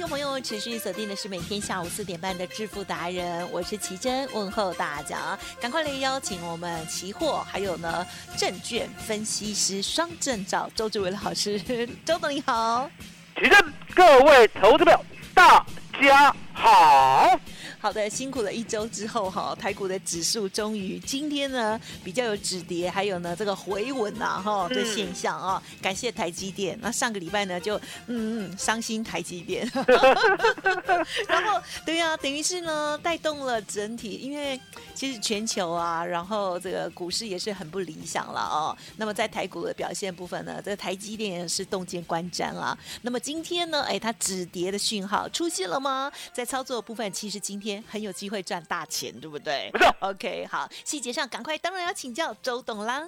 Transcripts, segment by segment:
听众朋友持续锁定的是每天下午四点半的致富达人，我是奇珍，问候大家，赶快来邀请我们期货还有呢证券分析师双证照周志伟老师，周总你好，奇珍，各位投资者大家好。好的，辛苦了一周之后哈，台股的指数终于今天呢比较有止跌，还有呢这个回稳呐哈的现象啊，感谢台积电。那上个礼拜呢就嗯嗯伤心台积电，然后对呀，等于是呢带动了整体，因为其实全球啊，然后这个股市也是很不理想了哦。那么在台股的表现部分呢，这个台积电是洞见观瞻啊。那么今天呢，哎，它止跌的讯号出现了吗？在操作部分，其实今天。很有机会赚大钱，对不对？没错。OK，好，细节上赶快，当然要请教周董啦。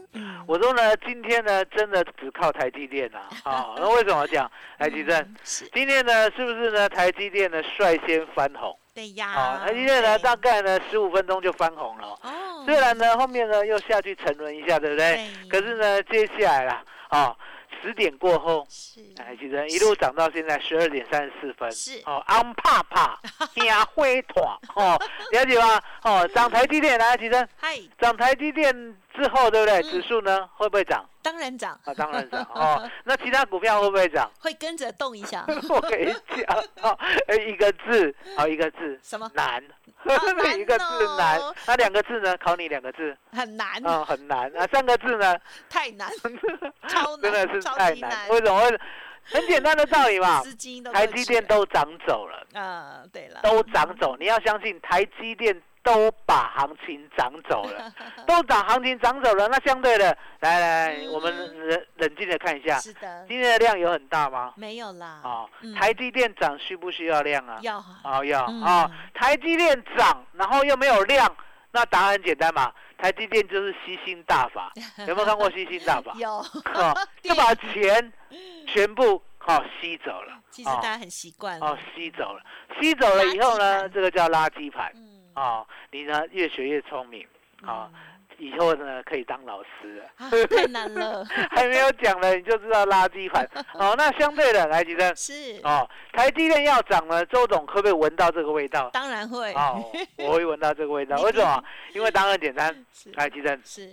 我说呢，今天呢，真的只靠台积电啊。啊，那为什么讲台积电？今天呢，是不是呢？台积电呢率先翻红？对呀。啊，台积电呢，大概呢十五分钟就翻红了。哦。虽然呢后面呢又下去沉沦一下，对不对？可是呢，接下来啦啊。十点过后，是哎，其实一路涨到现在十二点三十四分，是哦，安怕怕，惊灰团哦，了解吗？哦，涨台积电来，其实嗨，涨台积电之后，对不对？指数呢会不会涨？当然涨啊，当然涨 哦。那其他股票会不会涨？会跟着动一下。我跟你讲哦，一个字，好一个字，什么难？一个字难，那两个字呢？考你两个字，很难啊，很难啊。三个字呢？太难，超真的是太难。为什么？很简单的道理嘛。台积电都涨走了。啊，对了，都涨走。你要相信台积电。都把行情涨走了，都涨行情涨走了。那相对的，来来，我们冷冷静的看一下。是的。今天的量有很大吗？没有啦。哦，台积电涨需不需要量啊？要。哦要啊。台积电涨，然后又没有量，那答案很简单嘛。台积电就是吸星大法，有没有看过吸星大法？有。哦，就把钱全部哦吸走了。其实大家很习惯。哦，吸走了，吸走了以后呢，这个叫垃圾盘。哦，你呢越学越聪明，啊，以后呢可以当老师了。太难了，还没有讲呢，你就知道垃圾盘。哦，那相对的，来，吉生是哦，台积电要涨了，周董可不可以闻到这个味道？当然会。哦，我会闻到这个味道。为什么？因为答案简单。来，吉生是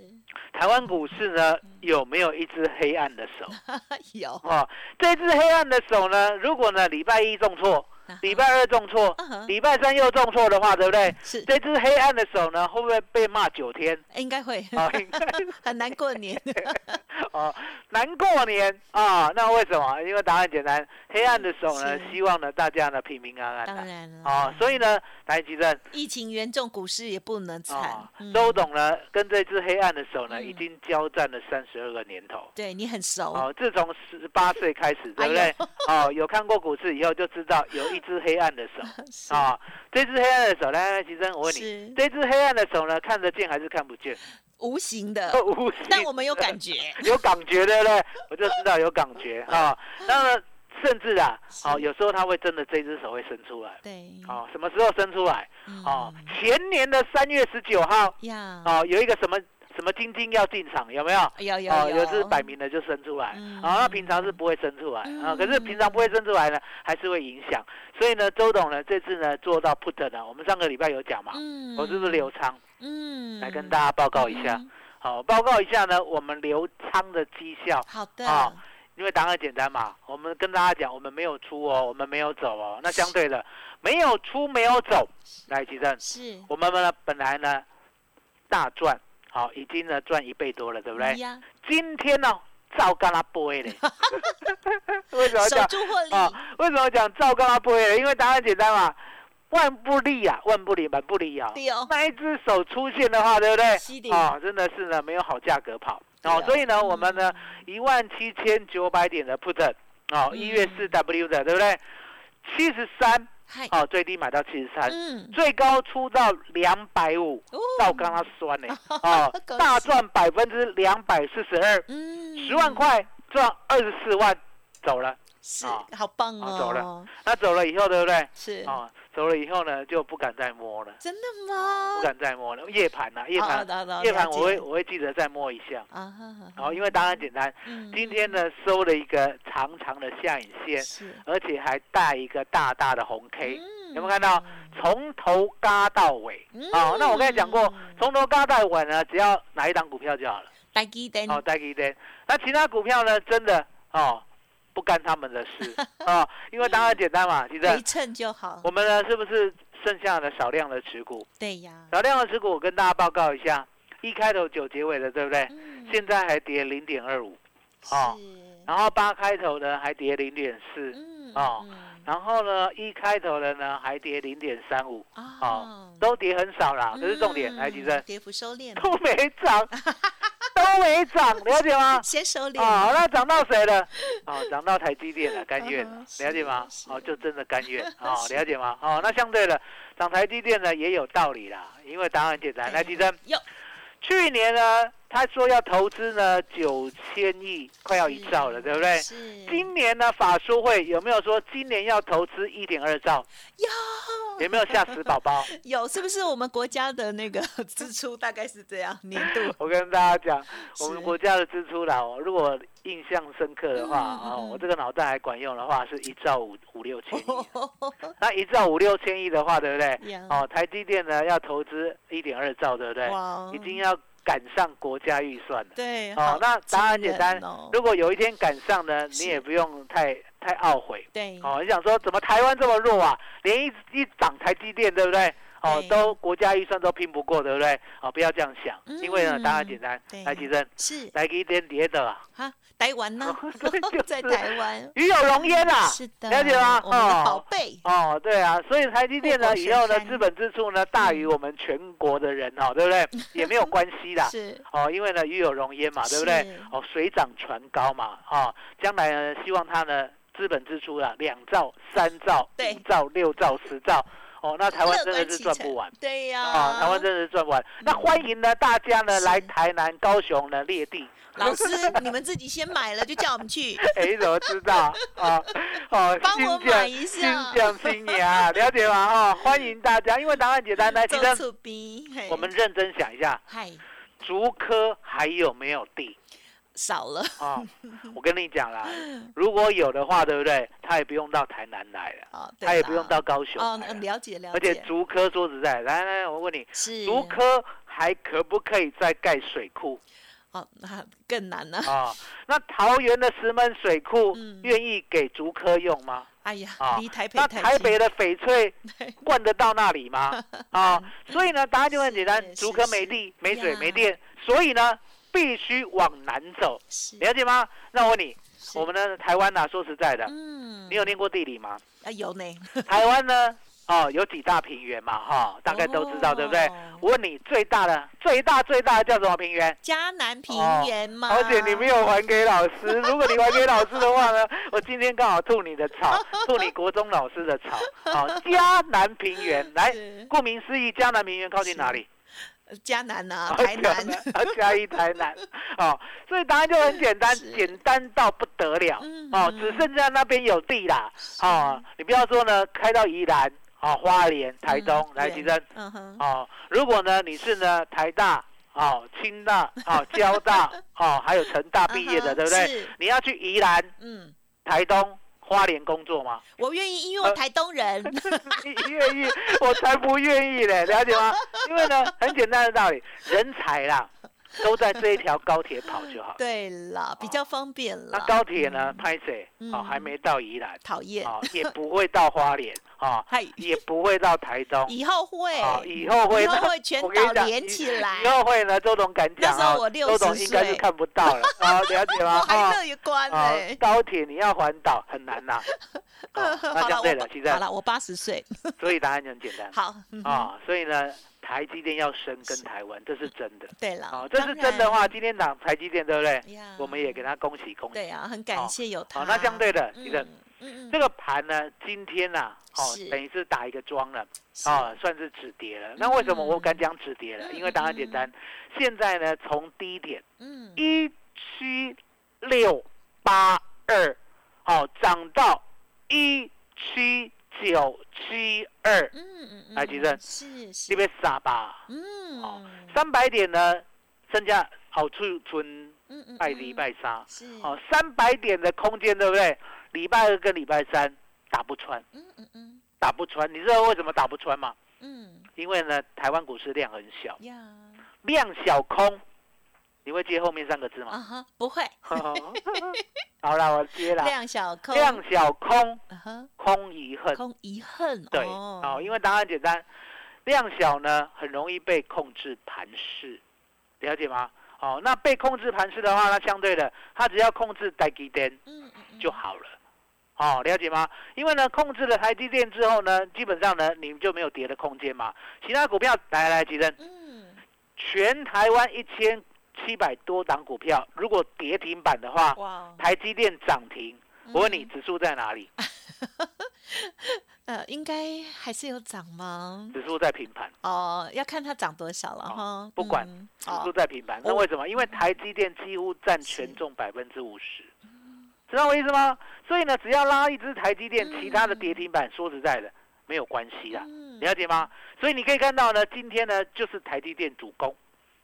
台湾股市呢有没有一只黑暗的手？有。哦，这只黑暗的手呢，如果呢礼拜一重挫。礼拜二重挫，礼拜三又重挫的话，对不对？是这只黑暗的手呢，会不会被骂九天？应该会，应该 很难过年。哦，难过年啊！那为什么？因为答案简单，黑暗的手呢，希望呢大家呢平平安安的。当然了。哦，所以呢，台积电疫情严重，股市也不能惨。周董呢，跟这只黑暗的手呢，已经交战了三十二个年头。对你很熟。哦，自从十八岁开始，对不对？哦，有看过股市以后就知道有一只黑暗的手。啊，这只黑暗的手，来来，其生，我问你，这只黑暗的手呢，看得见还是看不见？无形的，无形，但我们有感觉，有感觉的嘞，我就知道有感觉啊。那么甚至啊，哦，有时候他会真的这只手会伸出来，对，哦，什么时候伸出来？哦，前年的三月十九号，呀，哦，有一个什么什么晶晶要进场，有没有？有有有，有是摆明的就生出来，啊，那平常是不会生出来啊，可是平常不会生出来呢，还是会影响。所以呢，周董呢这次呢做到 put 呢，我们上个礼拜有讲嘛，我是不是留仓？嗯，来跟大家报告一下，好，报告一下呢，我们留仓的绩效。好的，啊，因为答案简单嘛，我们跟大家讲，我们没有出哦，我们没有走哦。那相对的，没有出没有走，来吉正，是，我们呢本来呢大赚，好，已经呢赚一倍多了，对不对？今天呢照干他背嘞，为什么讲？啊，为什么讲照干他背？因为答案简单嘛。万不利呀，万不利，万不利啊！那一只手出现的话，对不对？啊，真的是呢，没有好价格跑哦。所以呢，我们呢一万七千九百点的 put 哦，一月四 W 的，对不对？七十三，哦，最低买到七十三，最高出到两百五，到刚刚算呢，哦，大赚百分之两百四十二，十万块赚二十四万，走了。是，好棒哦！走了，那走了以后，对不对？是。啊，走了以后呢，就不敢再摸了。真的吗？不敢再摸了。夜盘呐，夜盘，夜盘，我会我会记得再摸一下。啊然后因为答案简单，今天呢收了一个长长的下影线，是，而且还带一个大大的红 K，有没有看到？从头嘎到尾。哦，那我刚才讲过，从头嘎到尾呢，只要哪一档股票就好了。带基灯。哦，带基灯。那其他股票呢？真的哦。不干他们的事 啊，因为答案简单嘛，其实一称就好。我们呢，是不是剩下的少量的持股？对呀，少量的持股，我跟大家报告一下，一开头九结尾的，对不对？现在还跌零点二五，哦，然后八开头的还跌零点四，哦，然后呢，一开头的呢还跌零点三五，哦，都跌很少啦。可是重点来提升，跌幅收敛，都没涨。都没涨，了解吗？先收敛。哦，那涨到谁了？哦，涨到台积电了，甘愿了，了解吗？哦，就真的甘愿。哦，了解吗？哦，那相对的，涨台积电呢也有道理啦，因为答案简单。来，提升。有。去年呢？他说要投资呢九千亿，快要一兆了，对不对？今年呢法说会有没有说今年要投资一点二兆？有。有没有吓死宝宝？有，是不是我们国家的那个支出大概是这样年度？我跟大家讲，我们国家的支出啦，如果印象深刻的话啊，我这个脑袋还管用的话，是一兆五五六千亿。那一兆五六千亿的话，对不对？哦，台积电呢要投资一点二兆，对不对？哇，已经要。赶上国家预算了，对，哦，那答案简单。如果有一天赶上呢，你也不用太太懊悔，对，哦，你想说怎么台湾这么弱啊？连一一涨台积电，对不对？哦，都国家预算都拼不过，对不对？哦，不要这样想，因为呢，答案简单，来提升，是来一点跌的啊。台湾呢？就在台湾，鱼有龙焉啦，是的，了解吗？我们的宝贝哦，对啊，所以台积电呢，以后呢，资本支出呢大于我们全国的人哦，对不对？也没有关系啦，是哦，因为呢，鱼有龙焉嘛，对不对？哦，水涨船高嘛，哦，将来呢，希望它呢，资本支出啊，两兆、三兆、五兆、六兆、十兆。哦，那台湾真的是赚不完，对呀，啊，台湾真的是赚不完。那欢迎呢，大家呢来台南、高雄呢列地。老师，你们自己先买了，就叫我们去。哎，你怎么知道？啊，哦，帮我买一下，新疆新年，了解吗？哦，欢迎大家，因为答案简单，来，记得我们认真想一下，嗨，竹科还有没有地？少了啊！我跟你讲啦，如果有的话，对不对？他也不用到台南来了，他也不用到高雄。哦，了解了解。而且竹科说实在，来来，我问你，竹科还可不可以再盖水库？哦，那更难了啊！那桃园的石门水库愿意给竹科用吗？哎呀，离台北那台北的翡翠灌得到那里吗？啊，所以呢，答案就很简单，竹科没地、没水、没电，所以呢。必须往南走，了解吗？那我问你，我们的台湾呢？说实在的，嗯，你有念过地理吗？啊，有呢。台湾呢？哦，有几大平原嘛？哈，大概都知道，对不对？我问你，最大的、最大、最大的叫什么平原？嘉南平原吗？而且你没有还给老师。如果你还给老师的话呢，我今天刚好吐你的草，吐你国中老师的草。好，嘉南平原，来，顾名思义，嘉南平原靠近哪里？嘉南呐，台南，嘉义台南。哦，所以答案就很简单，简单到不得了。哦，只剩下那边有地啦。哦，你不要说呢，开到宜兰。哦，花莲、台东来提升。哦，如果呢，你是呢台大、哦清大、哦 交大、哦还有成大毕业的，对不对？你要去宜兰、嗯，台东、花莲工作吗？我愿意，因为我台东人。你愿意？我才不愿意嘞，了解吗？因为呢，很简单的道理，人才啦。都在这一条高铁跑就好。对了，比较方便了。那高铁呢？拍谁？哦，还没到宜兰。讨厌。哦，也不会到花莲。哦，也不会到台中。以后会。以后会。以后会全岛连起来。以后会呢？周董敢讲啊？周董应该是看不到了。啊，了解吗？还乐观哎。高铁你要环岛很难呐。那讲对了，现在好了，我八十岁。所以答案就很简单。好。啊，所以呢。台积电要升跟台湾，这是真的。对了，哦，这是真的话，今天涨台积电，对不对？我们也给他恭喜恭喜。对啊，很感谢有他。好，那相对的，其实这个盘呢，今天呐，哦，等于是打一个庄了，哦，算是止跌了。那为什么我敢讲止跌了？因为答案简单，现在呢，从低点，嗯，一七六八二，好，涨到一七。九七二，嗯嗯嗯，来吉正，是是，你别傻吧，嗯，哦，三百点呢，剩下好处存，嗯嗯，拜礼拜三，是，哦，三百点的空间，对不对？礼拜二跟礼拜三打不穿，嗯嗯嗯，打不穿，你知道为什么打不穿吗？嗯，因为呢，台湾股市量很小，量小空。你会接后面三个字吗？啊哈，不会。好了，我接了。量小空，量小空，空遗恨，空遗恨。对，哦，因为答案简单，量小呢很容易被控制盘势，了解吗？哦，那被控制盘势的话，那相对的，它只要控制台积电，嗯嗯，就好了。哦，了解吗？因为呢，控制了台积电之后呢，基本上呢，你就没有跌的空间嘛。其他股票来来，几阵？嗯，全台湾一千。七百多档股票，如果跌停板的话，台积电涨停，我问你，指数在哪里？呃，应该还是有涨吗？指数在平盘。哦，要看它涨多少了哈。不管，指数在平盘，那为什么？因为台积电几乎占权重百分之五十，知道我意思吗？所以呢，只要拉一只台积电，其他的跌停板，说实在的，没有关系啦，了解吗？所以你可以看到呢，今天呢，就是台积电主攻。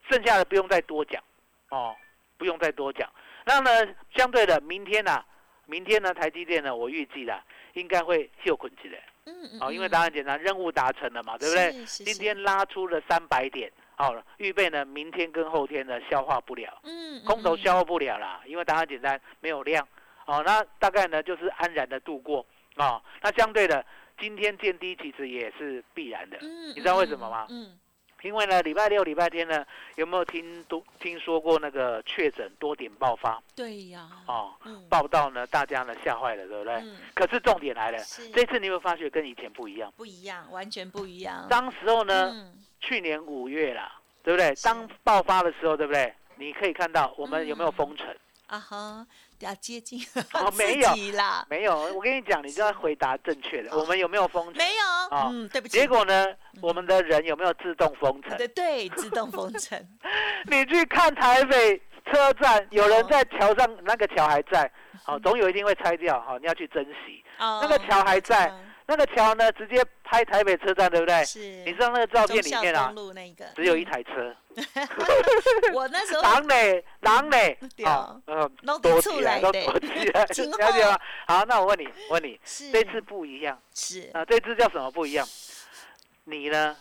剩下的不用再多讲，哦，不用再多讲。那呢，相对的，明天呢，明天呢，台积电呢，我预计的应该会秀捆起来。嗯嗯。哦，因为答案简单，任务达成了嘛，对不对？今天拉出了三百点，好，预备呢，明天跟后天呢消化不了。嗯。空头消化不了啦，因为答案简单，没有量。哦，那大概呢就是安然的度过。哦，那相对的，今天见低其实也是必然的。嗯。你知道为什么吗？嗯。因为呢，礼拜六、礼拜天呢，有没有听都听说过那个确诊多点爆发？对呀。哦，报道呢，大家呢吓坏了，对不对？嗯。可是重点来了，这次你有发觉跟以前不一样？不一样，完全不一样。当时候呢，去年五月啦，对不对？当爆发的时候，对不对？你可以看到我们有没有封城？啊哈。比较接近哦，没有啦，没有。我跟你讲，你就要回答正确的。我们有没有封城？没有啊，嗯，对不起。结果呢，我们的人有没有自动封城？对对，自动封城。你去看台北车站，有人在桥上，那个桥还在，好，总有一天会拆掉，好，你要去珍惜。哦，那个桥还在。那个桥呢，直接拍台北车站，对不对？是。你知道那个照片里面啊，只有一台车。我那时候。狼嘞，狼嘞。啊，嗯，多起来，都躲起来，了解吗？好，那我问你，问你，这次不一样。是。啊，这次叫什么不一样？你呢？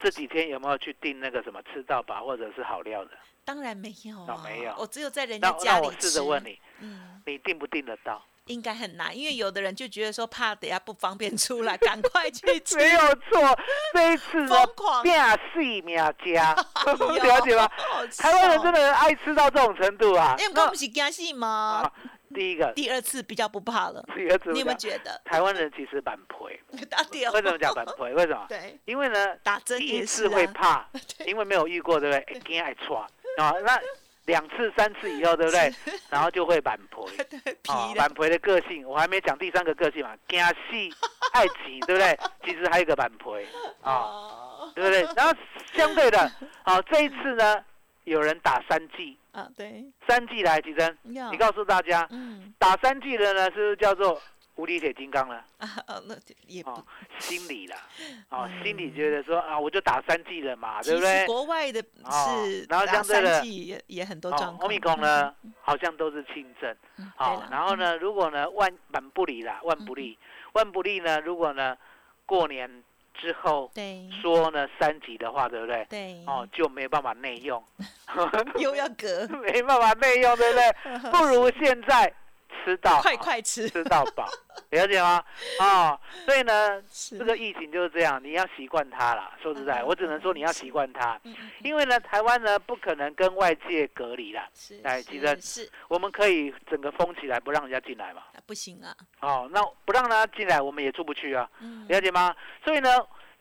这几天有没有去订那个什么吃到饱或者是好料的？当然没有。没有。我只有在人家家里那我试着问你，嗯，你订不订得到？应该很难，因为有的人就觉得说怕等下不方便出来，赶快去吃。没有错，这一次疯狂变细命家，了解吗？台湾人真的爱吃到这种程度啊！因为我们是惊戏吗？第一个，第二次比较不怕了。第二次，你有没有觉得台湾人其实蛮赔？为什么讲蛮赔？为什么？对，因为呢，打针第一次会怕，因为没有遇过，对不对？惊爱抓啊，那。两次、三次以后，对不对？然后就会板赔，啊，板赔的个性，我还没讲第三个个性嘛，惊喜爱急，对不对？其实还有一个板赔啊，对不对？然后相对的，好，这一次呢，有人打三剂啊，对，三剂来，吉珍，你告诉大家，嗯，打三剂的呢，是不是叫做？无敌铁金刚了啊！那也不心理了哦，心理觉得说啊，我就打三剂了嘛，对不对？国外的是，然后像这个也也很多状况。欧米伽呢，好像都是轻症。好，然后呢，如果呢万万不利啦，万不利，万不利呢，如果呢过年之后说呢三级的话，对不对？对。哦，就没办法内用，又要隔，没办法内用，对不对？不如现在。吃到快快吃，吃到饱，了解吗？哦，所以呢，这个疫情就是这样，你要习惯它了。说实在，我只能说你要习惯它，因为呢，台湾呢不可能跟外界隔离了。来，其实是我们可以整个封起来，不让人家进来嘛。不行啊。哦，那不让他进来，我们也出不去啊。了解吗？所以呢，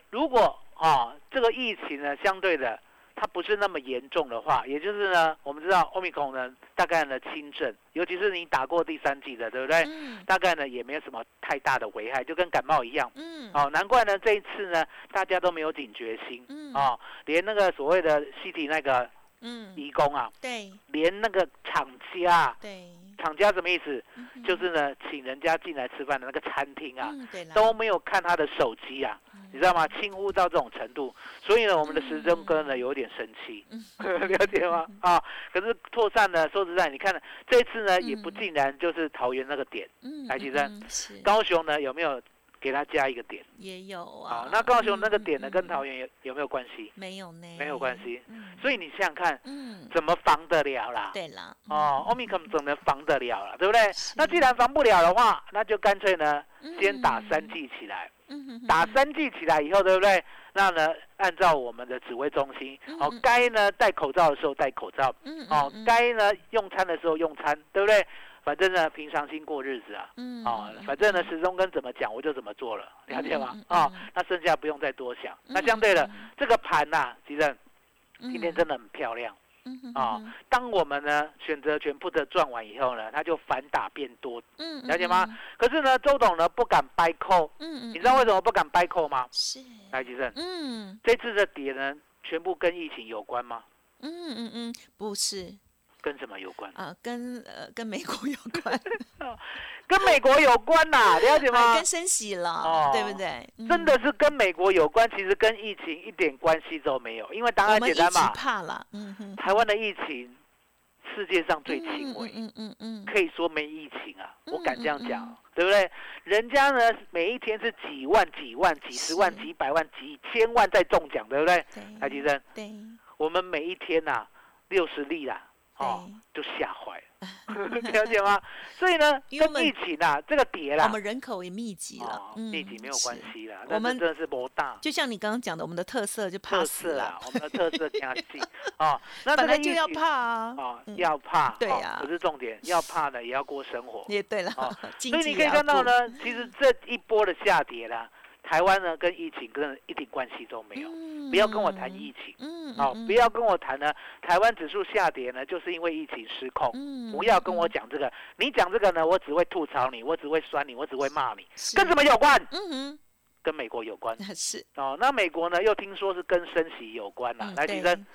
如果啊这个疫情呢相对的。它不是那么严重的话，也就是呢，我们知道欧米伽呢大概呢轻症，尤其是你打过第三剂的，对不对？嗯。大概呢也没有什么太大的危害，就跟感冒一样。嗯。哦，难怪呢这一次呢大家都没有警觉心。嗯。哦，连那个所谓的西体那个嗯义工啊，对，连那个厂家，对，厂家什么意思？就是呢请人家进来吃饭的那个餐厅啊，都没有看他的手机啊。你知道吗？轻忽到这种程度，所以呢，我们的时钟哥呢有点生气，了解吗？啊，可是拓散呢，说实在，你看这次呢也不尽然就是桃园那个点，台积电，高雄呢有没有给他加一个点？也有啊。那高雄那个点呢跟桃园有有没有关系？没有呢，没有关系。所以你想想看，怎么防得了啦？对啦，哦，奥密克怎么防得了了？对不对？那既然防不了的话，那就干脆呢先打三剂起来。打三剂起来以后，对不对？那呢，按照我们的指挥中心，哦，该呢戴口罩的时候戴口罩，哦，该呢用餐的时候用餐，对不对？反正呢，平常心过日子啊，哦，反正呢，时钟跟怎么讲，我就怎么做了，了解吗？哦，那剩下不用再多想。那相对的，这个盘呐，其实今天真的很漂亮。啊，当我们呢选择全部的赚完以后呢，它就反打变多，嗯，了解吗？可是呢，周董呢不敢掰扣，嗯嗯，你知道为什么不敢掰扣吗？是，来吉正，嗯，这次的跌呢，全部跟疫情有关吗？嗯嗯嗯，不是。跟什么有关啊？跟呃，跟美国有关，跟美国有关呐，了解吗？跟升息了，对不对？真的是跟美国有关，其实跟疫情一点关系都没有，因为答案简单嘛。怕了，嗯哼。台湾的疫情，世界上最轻微，嗯嗯嗯，可以说没疫情啊，我敢这样讲，对不对？人家呢，每一天是几万、几万、几十万、几百万、几千万在中奖，对不对？台积生，对，我们每一天呐，六十例啦。哦，就吓坏了，了解吗？所以呢，跟疫情啊，这个跌啦，我们人口也密集了，密集没有关系啦。我们真的是博大，就像你刚刚讲的，我们的特色就怕死啦，我们的特色加近啊。那本来就要怕啊，啊，要怕，对呀，不是重点，要怕的也要过生活，也对了。所以你可以看到呢，其实这一波的下跌啦。台湾呢，跟疫情跟一点关系都没有。不要跟我谈疫情，好，不要跟我谈呢。台湾指数下跌呢，就是因为疫情失控。不要跟我讲这个，你讲这个呢，我只会吐槽你，我只会酸你，我只会骂你。跟什么有关？嗯跟美国有关。是哦，那美国呢，又听说是跟升息有关了。来，提生，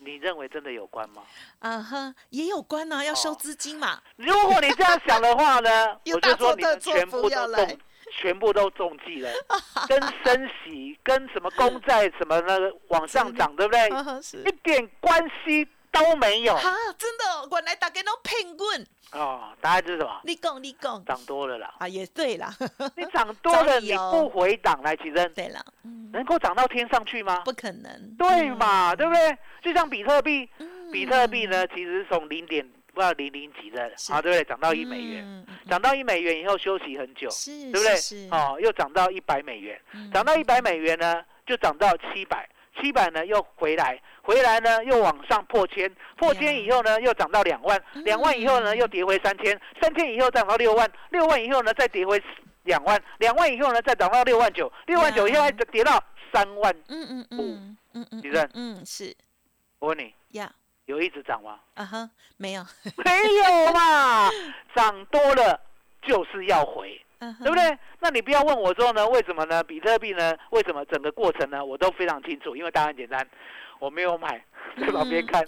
你认为真的有关吗？啊哈，也有关呢，要收资金嘛。如果你这样想的话呢，我就说你们全部都中。全部都中计了，跟升息、跟什么公债什么那个往上涨，对不对？一点关系都没有。啊，真的，原来大家都骗棍。哦，答案是什么？你讲，你讲。涨多了啦。啊，也对啦。你涨多了，你不回档来起身。对了，能够涨到天上去吗？不可能。对嘛，对不对？就像比特币，比特币呢，其实从零点。不要零零几的啊，对不对？涨到一美元，涨到一美元以后休息很久，对不对？哦，又涨到一百美元，涨到一百美元呢，就涨到七百，七百呢又回来，回来呢又往上破千，破千以后呢又涨到两万，两万以后呢又跌回三千，三千以后涨到六万，六万以后呢再跌回两万，两万以后呢再涨到六万九，六万九以后再跌到三万，嗯嗯。嗯嗯嗯，李正，嗯是，我问你。呀。有一直涨吗？啊哈，没有，没有嘛，涨多了就是要回，对不对？那你不要问我说呢，为什么呢？比特币呢？为什么整个过程呢？我都非常清楚，因为答案简单，我没有买，在旁边看，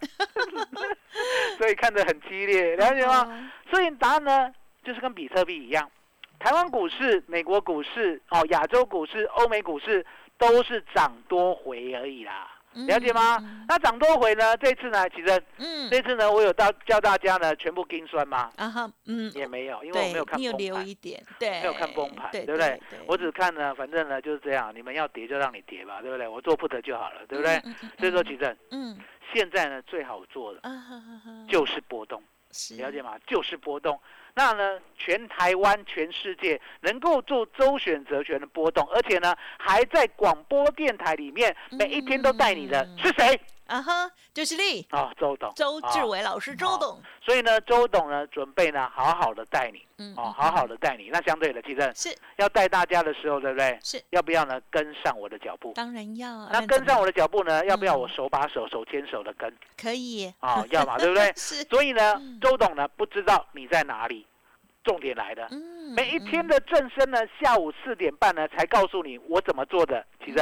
所以看得很激烈，了解吗？所以答案呢，就是跟比特币一样，台湾股市、美国股市、哦，亚洲股市、欧美股市都是涨多回而已啦。了解吗？那涨多回呢？这次呢？其实，嗯，这次呢，我有到教大家呢，全部跟酸吗？啊哈，嗯，也没有，因为我没有看崩盘，对，没有看崩盘，对不对？我只看呢，反正呢就是这样，你们要跌就让你跌吧，对不对？我做不得就好了，对不对？所以说，其实，嗯，现在呢最好做的就是波动，了解吗？就是波动。那呢，全台湾、全世界能够做周选择权的波动，而且呢，还在广播电台里面每一天都带你的是谁？啊哈，就是你啊，周董，周志伟老师，周董。所以呢，周董呢，准备呢，好好的带你，嗯，哦，好好的带你。那相对的，其实是要带大家的时候，对不对？是要不要呢？跟上我的脚步？当然要。那跟上我的脚步呢？要不要我手把手、手牵手的跟？可以。啊，要嘛，对不对？是。所以呢，周董呢，不知道你在哪里。重点来了，每一天的正身呢，下午四点半呢才告诉你我怎么做的，其实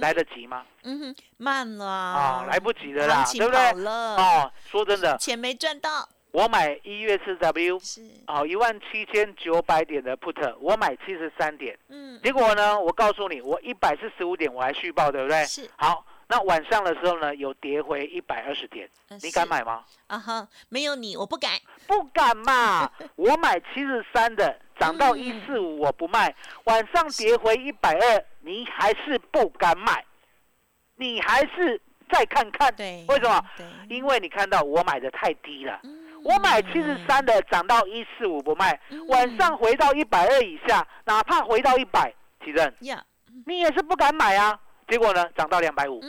来得及吗？嗯哼，慢了啊，来不及的啦，对不对？哦，说真的，钱没赚到。我买一月四 W 是哦，一万七千九百点的 put，我买七十三点，嗯，结果呢，我告诉你，我一百四十五点我还续报，对不对？是好。那晚上的时候呢，有跌回一百二十点，你敢买吗？啊哈，没有你，我不敢，不敢嘛。我买七十三的，涨到一四五，我不卖。晚上跌回一百二，你还是不敢买，你还是再看看。对，为什么？因为你看到我买的太低了。我买七十三的，涨到一四五不卖，晚上回到一百二以下，哪怕回到一百，奇正，你也是不敢买啊。结果呢，涨到两百五，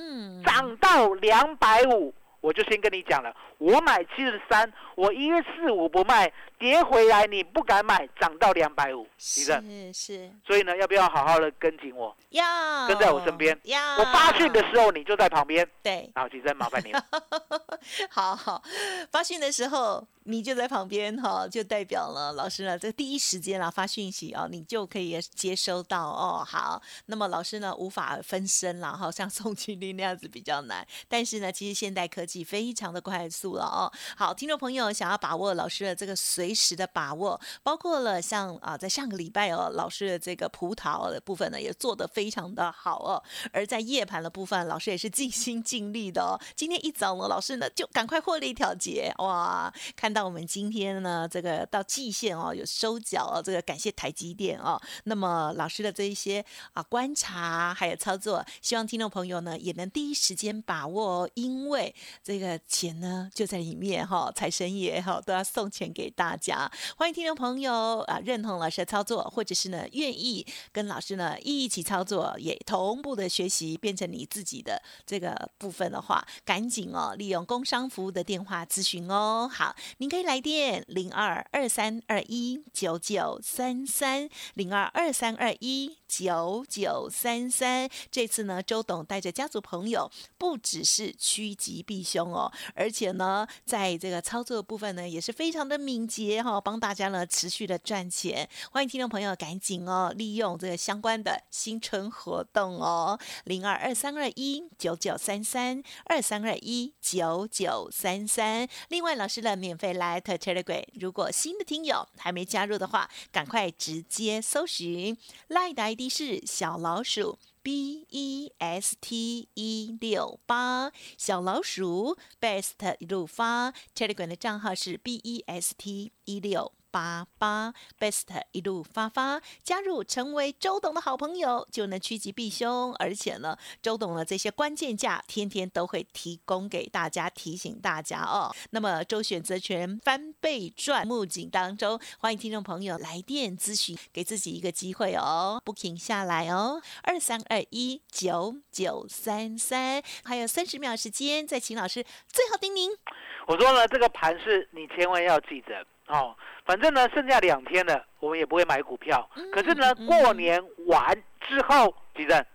涨到两百五，我就先跟你讲了，我买七十三，我一月四五不卖，跌回来你不敢买，涨到两百五，是是，所以呢，要不要好好的跟紧我？要，跟在我身边。要，我发讯的时候你就在旁边。对，好，吉珍麻烦你了。好好，发讯的时候。你就在旁边哈，就代表了老师呢，这第一时间啊发讯息哦，你就可以接收到哦。好，那么老师呢无法分身了哈，像宋庆龄那样子比较难。但是呢，其实现代科技非常的快速了哦。好，听众朋友想要把握老师的这个随时的把握，包括了像啊，在上个礼拜哦，老师的这个葡萄的部分呢也做得非常的好哦。而在夜盘的部分，老师也是尽心尽力的哦。今天一早呢，老师呢就赶快获利调节哇，看。到我们今天呢，这个到季线哦，有收脚哦，这个感谢台积电哦。那么老师的这一些啊观察还有操作，希望听众朋友呢也能第一时间把握哦，因为这个钱呢就就在里面哈，财神爷哈都要送钱给大家。欢迎听众朋友啊认同老师的操作，或者是呢愿意跟老师呢一起操作，也同步的学习，变成你自己的这个部分的话，赶紧哦利用工商服务的电话咨询哦。好。您可以来电零二二三二一九九三三零二二三二一九九三三。这次呢，周董带着家族朋友，不只是趋吉避凶哦，而且呢，在这个操作部分呢，也是非常的敏捷哈，帮大家呢持续的赚钱。欢迎听众朋友赶紧哦，利用这个相关的新春活动哦，零二二三二一九九三三二三二一九九三三。另外，老师的免费。来特 Telegram，如果新的听友还没加入的话，赶快直接搜寻 Line 的 ID 是小老鼠 B E S T 一六八，小老鼠 Best 一路发 Telegram 的账号是 B E S T 一六。八八，best 一路发发，加入成为周董的好朋友，就能趋吉避凶。而且呢，周董的这些关键价，天天都会提供给大家，提醒大家哦。那么周选择权翻倍赚募景当中，欢迎听众朋友来电咨询，给自己一个机会哦，不停下来哦，二三二一九九三三，还有三十秒时间，再请老师最后叮咛。我说呢，这个盘是你千万要记得哦。反正呢，剩下两天了，我们也不会买股票。可是呢，过年完之后，记得，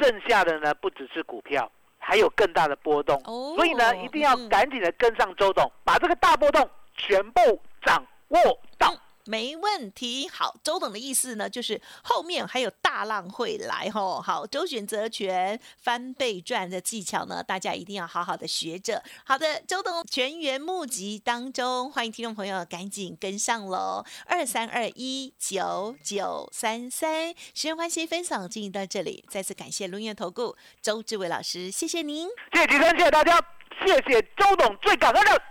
剩下的呢不只是股票，还有更大的波动。所以呢，一定要赶紧的跟上周董，把这个大波动全部掌握到。没问题，好，周董的意思呢，就是后面还有大浪会来吼。好，周选择权翻倍赚的技巧呢，大家一定要好好的学着。好的，周董全员募集当中，欢迎听众朋友赶紧跟上喽。二三二一九九三三，时间关系，分享进行到这里，再次感谢龙源投顾周志伟老师，谢谢您，谢谢主持人，谢谢大家，谢谢周董，最感恩的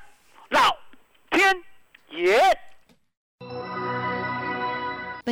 老天爷。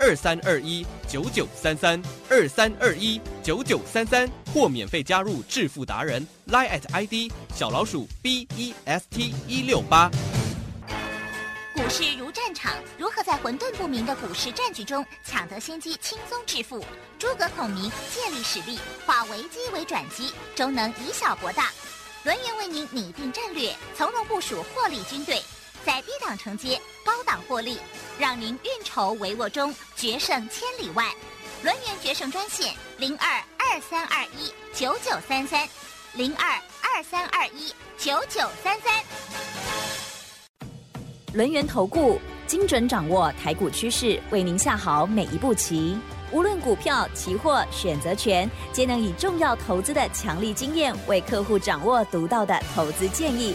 二三二一九九三三二三二一九九三三，或免费加入致富达人，line at ID 小老鼠 B E S T 一六八。股市如战场，如何在混沌不明的股市战局中抢得先机，轻松致富？诸葛孔明借力使力，化危机为转机，终能以小博大。轮源为您拟定战略，从容部署获利军队。在低档承接，高档获利，让您运筹帷幄中决胜千里外。轮源决胜专线零二二三二一九九三三零二二三二一九九三三。轮源投顾精准掌握台股趋势，为您下好每一步棋。无论股票、期货、选择权，皆能以重要投资的强力经验，为客户掌握独到的投资建议。